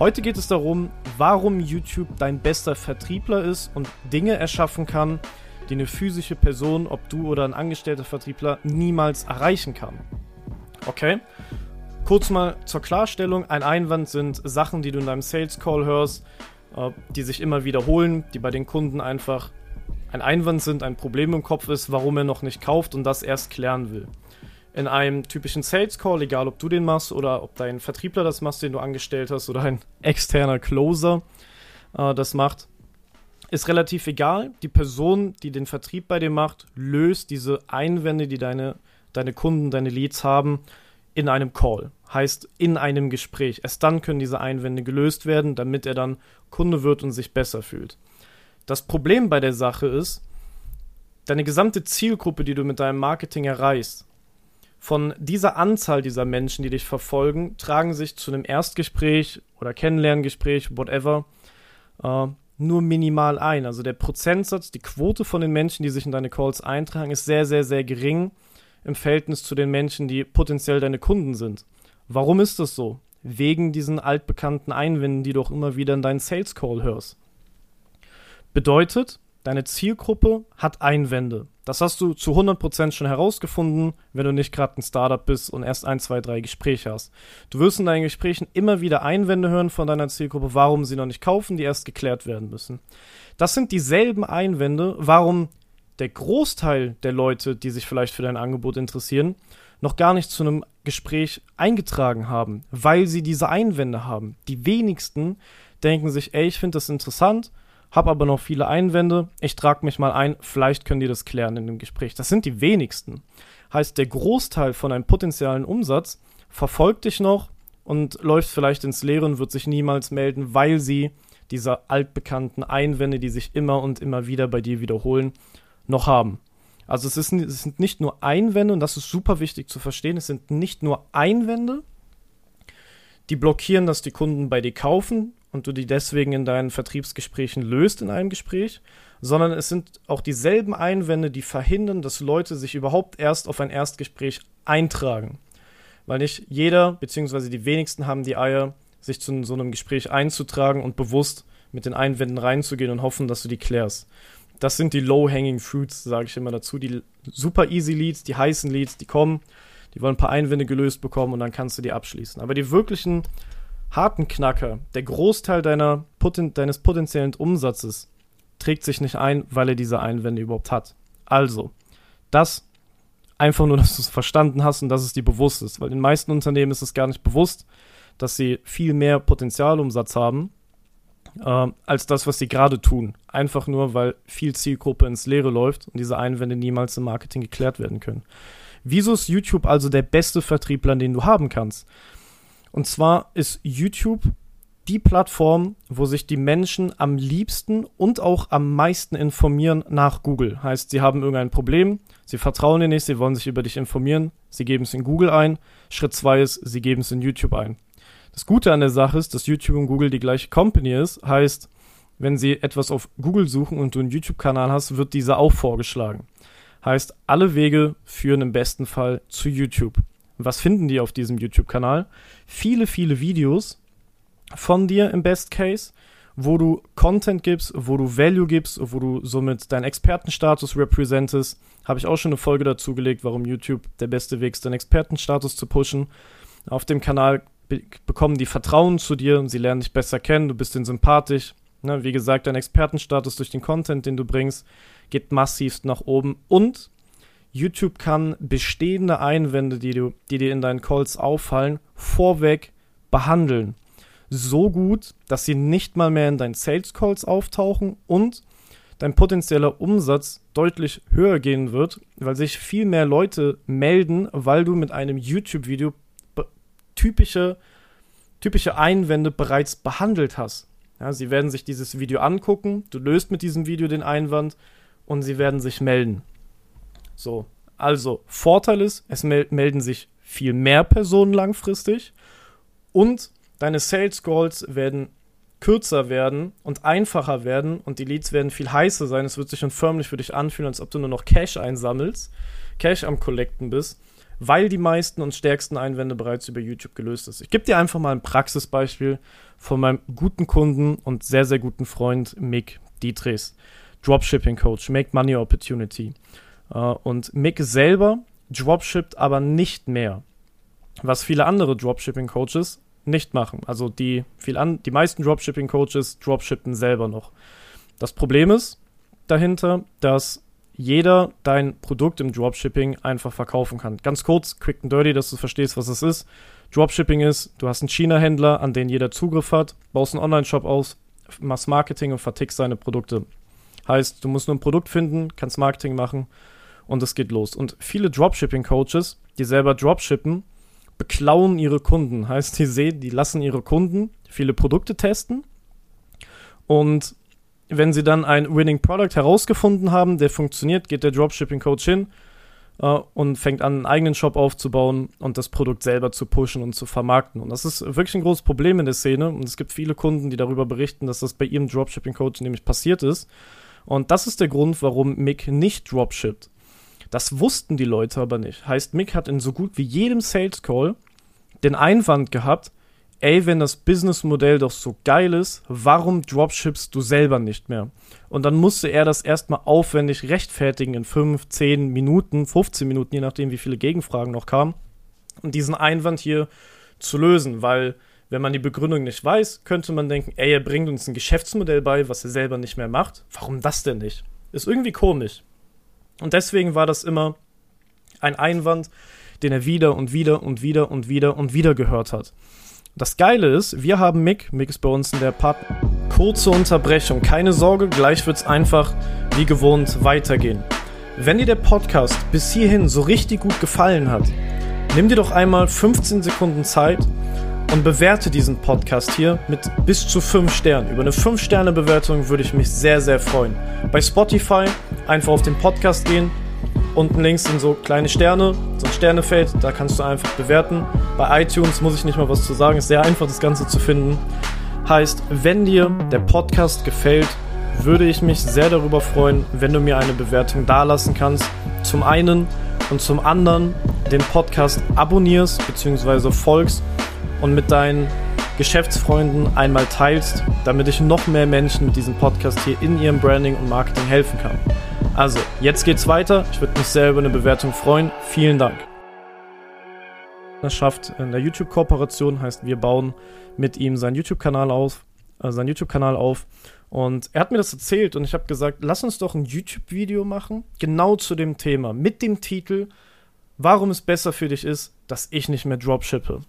Heute geht es darum, warum YouTube dein bester Vertriebler ist und Dinge erschaffen kann, die eine physische Person, ob du oder ein angestellter Vertriebler, niemals erreichen kann. Okay? Kurz mal zur Klarstellung: Ein Einwand sind Sachen, die du in deinem Sales Call hörst, äh, die sich immer wiederholen, die bei den Kunden einfach ein Einwand sind, ein Problem im Kopf ist, warum er noch nicht kauft und das erst klären will in einem typischen Sales Call, egal ob du den machst oder ob dein Vertriebler das macht, den du angestellt hast, oder ein externer Closer äh, das macht, ist relativ egal. Die Person, die den Vertrieb bei dir macht, löst diese Einwände, die deine, deine Kunden, deine Leads haben, in einem Call. Heißt, in einem Gespräch. Erst dann können diese Einwände gelöst werden, damit er dann Kunde wird und sich besser fühlt. Das Problem bei der Sache ist, deine gesamte Zielgruppe, die du mit deinem Marketing erreichst, von dieser Anzahl dieser Menschen, die dich verfolgen, tragen sich zu einem Erstgespräch oder Kennenlerngespräch, whatever, äh, nur minimal ein. Also der Prozentsatz, die Quote von den Menschen, die sich in deine Calls eintragen, ist sehr, sehr, sehr gering im Verhältnis zu den Menschen, die potenziell deine Kunden sind. Warum ist das so? Wegen diesen altbekannten Einwänden, die du auch immer wieder in deinen Sales Call hörst. Bedeutet, deine Zielgruppe hat Einwände. Das hast du zu 100% schon herausgefunden, wenn du nicht gerade ein Startup bist und erst ein, zwei, drei Gespräche hast. Du wirst in deinen Gesprächen immer wieder Einwände hören von deiner Zielgruppe, warum sie noch nicht kaufen, die erst geklärt werden müssen. Das sind dieselben Einwände, warum der Großteil der Leute, die sich vielleicht für dein Angebot interessieren, noch gar nicht zu einem Gespräch eingetragen haben, weil sie diese Einwände haben. Die wenigsten denken sich, ey, ich finde das interessant, habe aber noch viele Einwände. Ich trage mich mal ein, vielleicht können die das klären in dem Gespräch. Das sind die wenigsten. Heißt, der Großteil von einem potenziellen Umsatz verfolgt dich noch und läuft vielleicht ins Leere und wird sich niemals melden, weil sie diese altbekannten Einwände, die sich immer und immer wieder bei dir wiederholen, noch haben. Also es, ist, es sind nicht nur Einwände, und das ist super wichtig zu verstehen, es sind nicht nur Einwände, die blockieren, dass die Kunden bei dir kaufen und du die deswegen in deinen Vertriebsgesprächen löst in einem Gespräch, sondern es sind auch dieselben Einwände, die verhindern, dass Leute sich überhaupt erst auf ein Erstgespräch eintragen. Weil nicht jeder, beziehungsweise die wenigsten haben die Eier, sich zu so einem Gespräch einzutragen und bewusst mit den Einwänden reinzugehen und hoffen, dass du die klärst. Das sind die low-hanging fruits, sage ich immer dazu. Die super easy Leads, die heißen Leads, die kommen, die wollen ein paar Einwände gelöst bekommen und dann kannst du die abschließen. Aber die wirklichen harten Knacker, der Großteil deiner, poten deines potenziellen Umsatzes trägt sich nicht ein, weil er diese Einwände überhaupt hat. Also, das einfach nur, dass du es verstanden hast und dass es dir bewusst ist, weil den meisten Unternehmen ist es gar nicht bewusst, dass sie viel mehr Potenzialumsatz haben, äh, als das, was sie gerade tun. Einfach nur, weil viel Zielgruppe ins Leere läuft und diese Einwände niemals im Marketing geklärt werden können. Wieso ist YouTube also der beste Vertriebler, den du haben kannst? Und zwar ist YouTube die Plattform, wo sich die Menschen am liebsten und auch am meisten informieren nach Google. Heißt, sie haben irgendein Problem, sie vertrauen dir nicht, sie wollen sich über dich informieren, sie geben es in Google ein. Schritt zwei ist, sie geben es in YouTube ein. Das Gute an der Sache ist, dass YouTube und Google die gleiche Company ist. Heißt, wenn sie etwas auf Google suchen und du einen YouTube-Kanal hast, wird dieser auch vorgeschlagen. Heißt, alle Wege führen im besten Fall zu YouTube. Was finden die auf diesem YouTube-Kanal? Viele, viele Videos von dir im Best Case, wo du Content gibst, wo du Value gibst, wo du somit deinen Expertenstatus repräsentest. Habe ich auch schon eine Folge dazu gelegt, warum YouTube der beste Weg ist, deinen Expertenstatus zu pushen. Auf dem Kanal be bekommen die Vertrauen zu dir sie lernen dich besser kennen, du bist ihnen sympathisch. Ne, wie gesagt, dein Expertenstatus durch den Content, den du bringst, geht massivst nach oben und YouTube kann bestehende Einwände, die, du, die dir in deinen Calls auffallen, vorweg behandeln. So gut, dass sie nicht mal mehr in deinen Sales Calls auftauchen und dein potenzieller Umsatz deutlich höher gehen wird, weil sich viel mehr Leute melden, weil du mit einem YouTube-Video typische, typische Einwände bereits behandelt hast. Ja, sie werden sich dieses Video angucken, du löst mit diesem Video den Einwand und sie werden sich melden. So, also Vorteil ist, es mel melden sich viel mehr Personen langfristig und deine Sales Goals werden kürzer werden und einfacher werden und die Leads werden viel heißer sein. Es wird sich schon förmlich für dich anfühlen, als ob du nur noch Cash einsammelst, Cash am Collecten bist, weil die meisten und stärksten Einwände bereits über YouTube gelöst ist. Ich gebe dir einfach mal ein Praxisbeispiel von meinem guten Kunden und sehr, sehr guten Freund Mick Dietrichs, Dropshipping Coach, Make Money Opportunity. Uh, und Mick selber dropshippt aber nicht mehr. Was viele andere Dropshipping Coaches nicht machen. Also die, viel an, die meisten Dropshipping-Coaches dropshippen selber noch. Das Problem ist dahinter, dass jeder dein Produkt im Dropshipping einfach verkaufen kann. Ganz kurz, quick and dirty, dass du verstehst, was es ist. Dropshipping ist, du hast einen China-Händler, an den jeder Zugriff hat, baust einen Online-Shop aus, machst Marketing und vertickst seine Produkte. Heißt, du musst nur ein Produkt finden, kannst Marketing machen und es geht los. Und viele Dropshipping-Coaches, die selber dropshippen, beklauen ihre Kunden. Heißt, die sehen, die lassen ihre Kunden viele Produkte testen und wenn sie dann ein Winning Product herausgefunden haben, der funktioniert, geht der Dropshipping Coach hin äh, und fängt an, einen eigenen Shop aufzubauen und das Produkt selber zu pushen und zu vermarkten. Und das ist wirklich ein großes Problem in der Szene. Und es gibt viele Kunden, die darüber berichten, dass das bei ihrem Dropshipping Coach nämlich passiert ist. Und das ist der Grund, warum Mick nicht dropshippt. Das wussten die Leute aber nicht. Heißt, Mick hat in so gut wie jedem Sales Call den Einwand gehabt, ey, wenn das Businessmodell doch so geil ist, warum dropshippst du selber nicht mehr? Und dann musste er das erstmal aufwendig rechtfertigen in 5, 10 Minuten, 15 Minuten, je nachdem, wie viele Gegenfragen noch kamen, und diesen Einwand hier zu lösen, weil wenn man die Begründung nicht weiß, könnte man denken, ey, er bringt uns ein Geschäftsmodell bei, was er selber nicht mehr macht. Warum das denn nicht? Ist irgendwie komisch. Und deswegen war das immer ein Einwand, den er wieder und wieder und wieder und wieder und wieder gehört hat. Das Geile ist, wir haben Mick, Mick ist bei uns in der Partner. Kurze Unterbrechung, keine Sorge, gleich wird es einfach wie gewohnt weitergehen. Wenn dir der Podcast bis hierhin so richtig gut gefallen hat, nimm dir doch einmal 15 Sekunden Zeit und bewerte diesen Podcast hier mit bis zu 5 Sternen. Über eine 5-Sterne-Bewertung würde ich mich sehr, sehr freuen. Bei Spotify einfach auf den Podcast gehen. Unten links sind so kleine Sterne, so ein Sternefeld, da kannst du einfach bewerten. Bei iTunes muss ich nicht mal was zu sagen, ist sehr einfach das Ganze zu finden. Heißt, wenn dir der Podcast gefällt, würde ich mich sehr darüber freuen, wenn du mir eine Bewertung dalassen kannst. Zum einen und zum anderen den Podcast abonnierst bzw. folgst und mit deinen Geschäftsfreunden einmal teilst, damit ich noch mehr Menschen mit diesem Podcast hier in ihrem Branding und Marketing helfen kann. Also, jetzt geht's weiter. Ich würde mich sehr über eine Bewertung freuen. Vielen Dank. Schafft in der YouTube-Kooperation, heißt, wir bauen mit ihm seinen YouTube-Kanal auf, äh, seinen YouTube-Kanal auf. Und er hat mir das erzählt und ich habe gesagt, lass uns doch ein YouTube-Video machen, genau zu dem Thema, mit dem Titel, warum es besser für dich ist, dass ich nicht mehr dropshippe.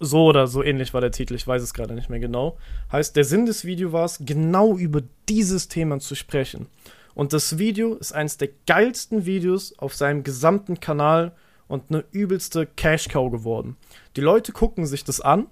So oder so ähnlich war der Titel, ich weiß es gerade nicht mehr genau. Heißt, der Sinn des Videos war es, genau über dieses Thema zu sprechen. Und das Video ist eines der geilsten Videos auf seinem gesamten Kanal und eine übelste Cash-Cow geworden. Die Leute gucken sich das an,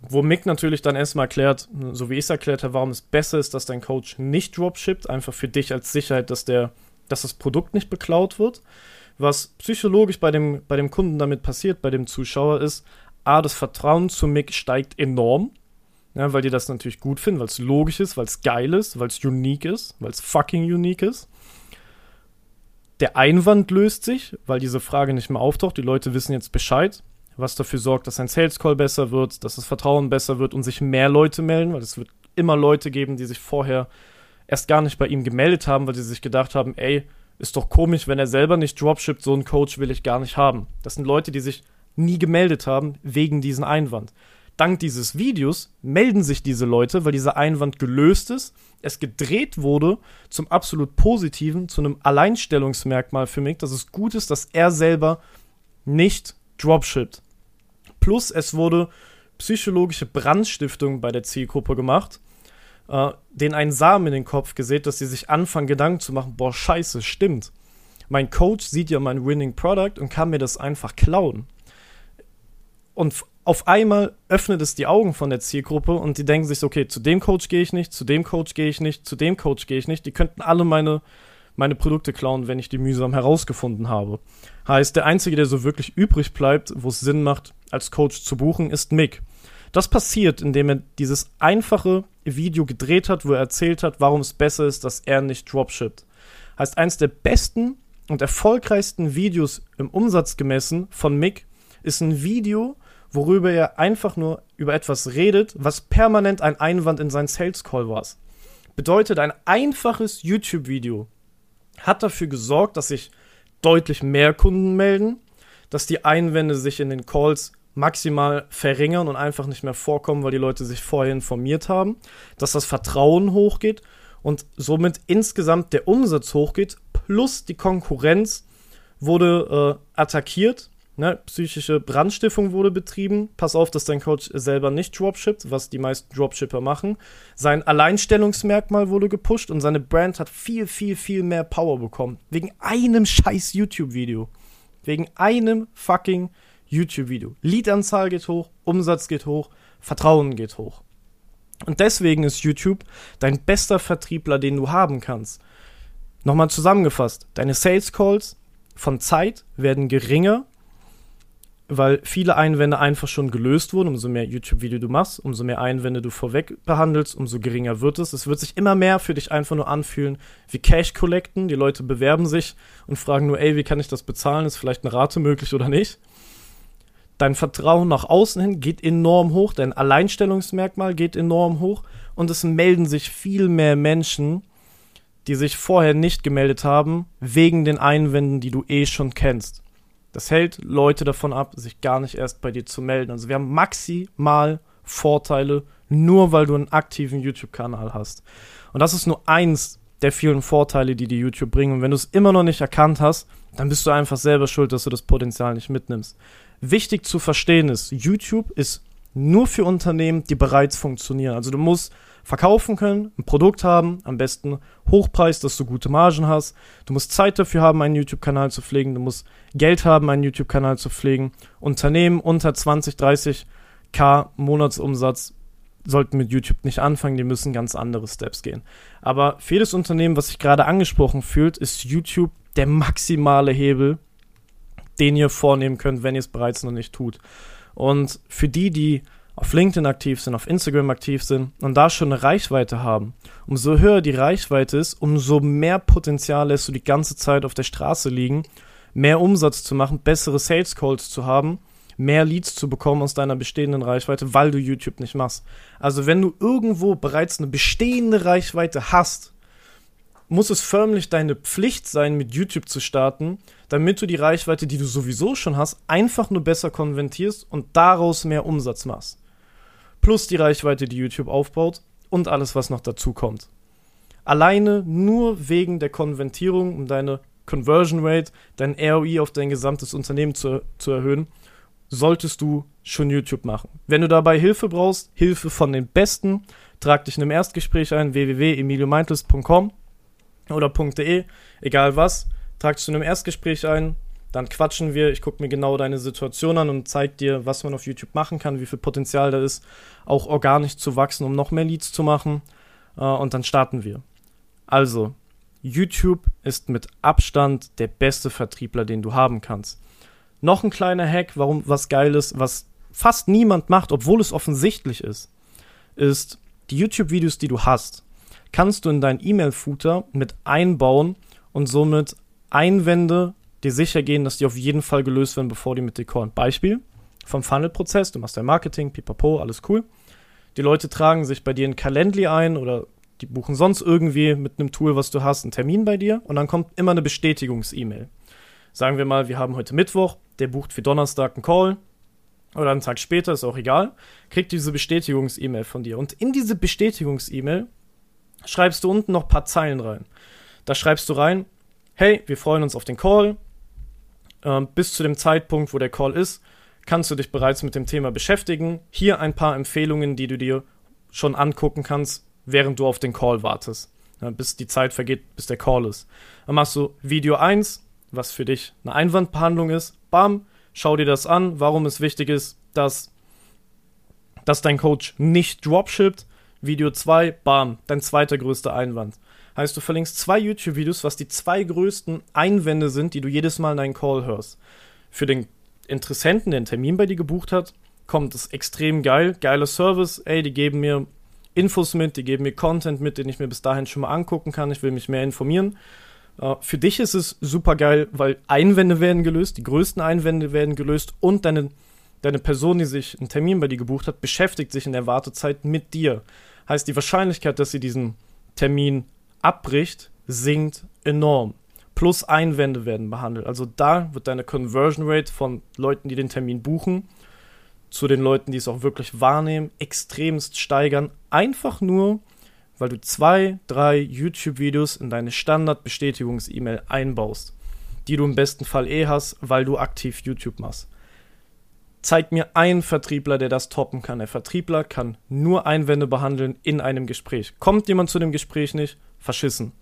wo Mick natürlich dann erstmal erklärt, so wie ich es erklärt habe, warum es besser ist, dass dein Coach nicht dropshippt, einfach für dich als Sicherheit, dass, der, dass das Produkt nicht beklaut wird was psychologisch bei dem, bei dem Kunden damit passiert, bei dem Zuschauer, ist, A, das Vertrauen zu Mick steigt enorm. Ja, weil die das natürlich gut finden, weil es logisch ist, weil es geil ist, weil es unique ist, weil es fucking unique ist. Der Einwand löst sich, weil diese Frage nicht mehr auftaucht. Die Leute wissen jetzt Bescheid, was dafür sorgt, dass ein Sales Call besser wird, dass das Vertrauen besser wird und sich mehr Leute melden, weil es wird immer Leute geben, die sich vorher erst gar nicht bei ihm gemeldet haben, weil sie sich gedacht haben, ey, ist doch komisch, wenn er selber nicht dropshippt, so einen Coach will ich gar nicht haben. Das sind Leute, die sich nie gemeldet haben wegen diesem Einwand. Dank dieses Videos melden sich diese Leute, weil dieser Einwand gelöst ist, es gedreht wurde zum absolut positiven, zu einem Alleinstellungsmerkmal für mich, dass es gut ist, dass er selber nicht dropshippt. Plus es wurde psychologische Brandstiftung bei der Zielgruppe gemacht, äh, denen einen Samen in den Kopf gesät, dass sie sich anfangen, Gedanken zu machen, boah, scheiße, stimmt. Mein Coach sieht ja mein Winning Product und kann mir das einfach klauen. Und auf einmal öffnet es die Augen von der Zielgruppe und die denken sich okay, zu dem Coach gehe ich nicht, zu dem Coach gehe ich nicht, zu dem Coach gehe ich nicht. Die könnten alle meine, meine Produkte klauen, wenn ich die mühsam herausgefunden habe. Heißt, der Einzige, der so wirklich übrig bleibt, wo es Sinn macht, als Coach zu buchen, ist Mick. Das passiert, indem er dieses einfache Video gedreht hat, wo er erzählt hat, warum es besser ist, dass er nicht dropshippt. Heißt, eins der besten und erfolgreichsten Videos im Umsatz gemessen von Mick ist ein Video, worüber er einfach nur über etwas redet, was permanent ein Einwand in seinen Sales Call war. Bedeutet, ein einfaches YouTube-Video hat dafür gesorgt, dass sich deutlich mehr Kunden melden, dass die Einwände sich in den Calls maximal verringern und einfach nicht mehr vorkommen, weil die Leute sich vorher informiert haben, dass das Vertrauen hochgeht und somit insgesamt der Umsatz hochgeht, plus die Konkurrenz wurde äh, attackiert Ne, psychische Brandstiftung wurde betrieben. Pass auf, dass dein Coach selber nicht dropshippt, was die meisten Dropshipper machen. Sein Alleinstellungsmerkmal wurde gepusht und seine Brand hat viel, viel, viel mehr Power bekommen. Wegen einem scheiß YouTube-Video. Wegen einem fucking YouTube-Video. Leadanzahl geht hoch, Umsatz geht hoch, Vertrauen geht hoch. Und deswegen ist YouTube dein bester Vertriebler, den du haben kannst. Nochmal zusammengefasst, deine Sales Calls von Zeit werden geringer weil viele Einwände einfach schon gelöst wurden. Umso mehr YouTube-Video du machst, umso mehr Einwände du vorweg behandelst, umso geringer wird es. Es wird sich immer mehr für dich einfach nur anfühlen wie Cash collecten. Die Leute bewerben sich und fragen nur, ey, wie kann ich das bezahlen? Ist vielleicht eine Rate möglich oder nicht? Dein Vertrauen nach außen hin geht enorm hoch, dein Alleinstellungsmerkmal geht enorm hoch und es melden sich viel mehr Menschen, die sich vorher nicht gemeldet haben, wegen den Einwänden, die du eh schon kennst. Das hält Leute davon ab, sich gar nicht erst bei dir zu melden. Also wir haben maximal Vorteile, nur weil du einen aktiven YouTube-Kanal hast. Und das ist nur eins der vielen Vorteile, die die YouTube bringen. Und wenn du es immer noch nicht erkannt hast, dann bist du einfach selber schuld, dass du das Potenzial nicht mitnimmst. Wichtig zu verstehen ist, YouTube ist nur für Unternehmen, die bereits funktionieren. Also du musst verkaufen können, ein Produkt haben, am besten Hochpreis, dass du gute Margen hast. Du musst Zeit dafür haben, einen YouTube-Kanal zu pflegen. Du musst Geld haben, einen YouTube-Kanal zu pflegen. Unternehmen unter 20, 30 K Monatsumsatz sollten mit YouTube nicht anfangen, die müssen ganz andere Steps gehen. Aber für jedes Unternehmen, was sich gerade angesprochen fühlt, ist YouTube der maximale Hebel, den ihr vornehmen könnt, wenn ihr es bereits noch nicht tut. Und für die, die auf LinkedIn aktiv sind, auf Instagram aktiv sind und da schon eine Reichweite haben. Umso höher die Reichweite ist, umso mehr Potenzial lässt du die ganze Zeit auf der Straße liegen, mehr Umsatz zu machen, bessere Sales Calls zu haben, mehr Leads zu bekommen aus deiner bestehenden Reichweite, weil du YouTube nicht machst. Also wenn du irgendwo bereits eine bestehende Reichweite hast, muss es förmlich deine Pflicht sein, mit YouTube zu starten, damit du die Reichweite, die du sowieso schon hast, einfach nur besser konvertierst und daraus mehr Umsatz machst plus die Reichweite, die YouTube aufbaut und alles, was noch dazu kommt. Alleine nur wegen der Konvertierung, um deine Conversion Rate, dein ROI auf dein gesamtes Unternehmen zu, zu erhöhen, solltest du schon YouTube machen. Wenn du dabei Hilfe brauchst, Hilfe von den Besten, trag dich in einem Erstgespräch ein, www.emiliomeintles.com oder .de, egal was, trag dich zu einem Erstgespräch ein, dann quatschen wir, ich gucke mir genau deine Situation an und zeige dir, was man auf YouTube machen kann, wie viel Potenzial da ist, auch organisch zu wachsen, um noch mehr Leads zu machen. Äh, und dann starten wir. Also, YouTube ist mit Abstand der beste Vertriebler, den du haben kannst. Noch ein kleiner Hack, warum was geil ist, was fast niemand macht, obwohl es offensichtlich ist, ist die YouTube-Videos, die du hast, kannst du in dein E-Mail-Footer mit einbauen und somit Einwände dir sicher gehen, dass die auf jeden Fall gelöst werden, bevor die mit dir callen. Beispiel vom Funnel-Prozess, du machst dein Marketing, pipapo, alles cool. Die Leute tragen sich bei dir in Calendly ein oder die buchen sonst irgendwie mit einem Tool, was du hast, einen Termin bei dir und dann kommt immer eine Bestätigungs-E-Mail. Sagen wir mal, wir haben heute Mittwoch, der bucht für Donnerstag einen Call oder einen Tag später, ist auch egal, kriegt diese Bestätigungs-E-Mail von dir. Und in diese Bestätigungs-E-Mail schreibst du unten noch ein paar Zeilen rein. Da schreibst du rein, hey, wir freuen uns auf den Call, ähm, bis zu dem Zeitpunkt, wo der Call ist, kannst du dich bereits mit dem Thema beschäftigen. Hier ein paar Empfehlungen, die du dir schon angucken kannst, während du auf den Call wartest. Ja, bis die Zeit vergeht, bis der Call ist. Dann machst du Video 1, was für dich eine Einwandbehandlung ist. Bam, schau dir das an, warum es wichtig ist, dass, dass dein Coach nicht dropshippt. Video 2, bam, dein zweiter größter Einwand. Heißt, du verlinkst zwei YouTube-Videos, was die zwei größten Einwände sind, die du jedes Mal in deinen Call hörst. Für den Interessenten, der einen Termin bei dir gebucht hat, kommt es extrem geil. Geiler Service. Ey, die geben mir Infos mit, die geben mir Content mit, den ich mir bis dahin schon mal angucken kann. Ich will mich mehr informieren. Uh, für dich ist es super geil, weil Einwände werden gelöst, die größten Einwände werden gelöst und deine, deine Person, die sich einen Termin bei dir gebucht hat, beschäftigt sich in der Wartezeit mit dir. Heißt, die Wahrscheinlichkeit, dass sie diesen Termin abbricht, sinkt enorm. Plus Einwände werden behandelt. Also da wird deine Conversion Rate von Leuten, die den Termin buchen, zu den Leuten, die es auch wirklich wahrnehmen, extremst steigern. Einfach nur, weil du zwei, drei YouTube-Videos in deine Standard-Bestätigungs-E-Mail einbaust, die du im besten Fall eh hast, weil du aktiv YouTube machst. Zeig mir einen Vertriebler, der das toppen kann. Der Vertriebler kann nur Einwände behandeln in einem Gespräch. Kommt jemand zu dem Gespräch nicht, verschissen.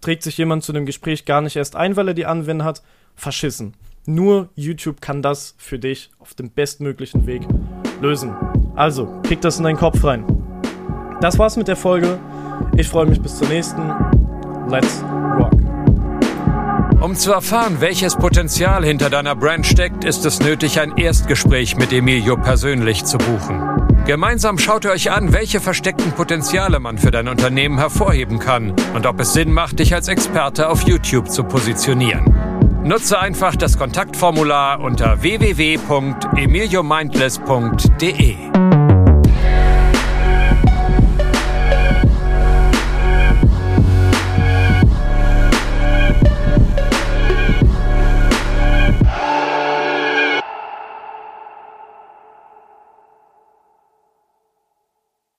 Trägt sich jemand zu dem Gespräch gar nicht erst ein, weil er die Anwendung hat, verschissen. Nur YouTube kann das für dich auf dem bestmöglichen Weg lösen. Also, krieg das in deinen Kopf rein. Das war's mit der Folge. Ich freue mich bis zur nächsten. Let's rock. Um zu erfahren, welches Potenzial hinter deiner Brand steckt, ist es nötig, ein Erstgespräch mit Emilio persönlich zu buchen. Gemeinsam schaut ihr euch an, welche versteckten Potenziale man für dein Unternehmen hervorheben kann und ob es Sinn macht, dich als Experte auf YouTube zu positionieren. Nutze einfach das Kontaktformular unter www.emiliomindless.de.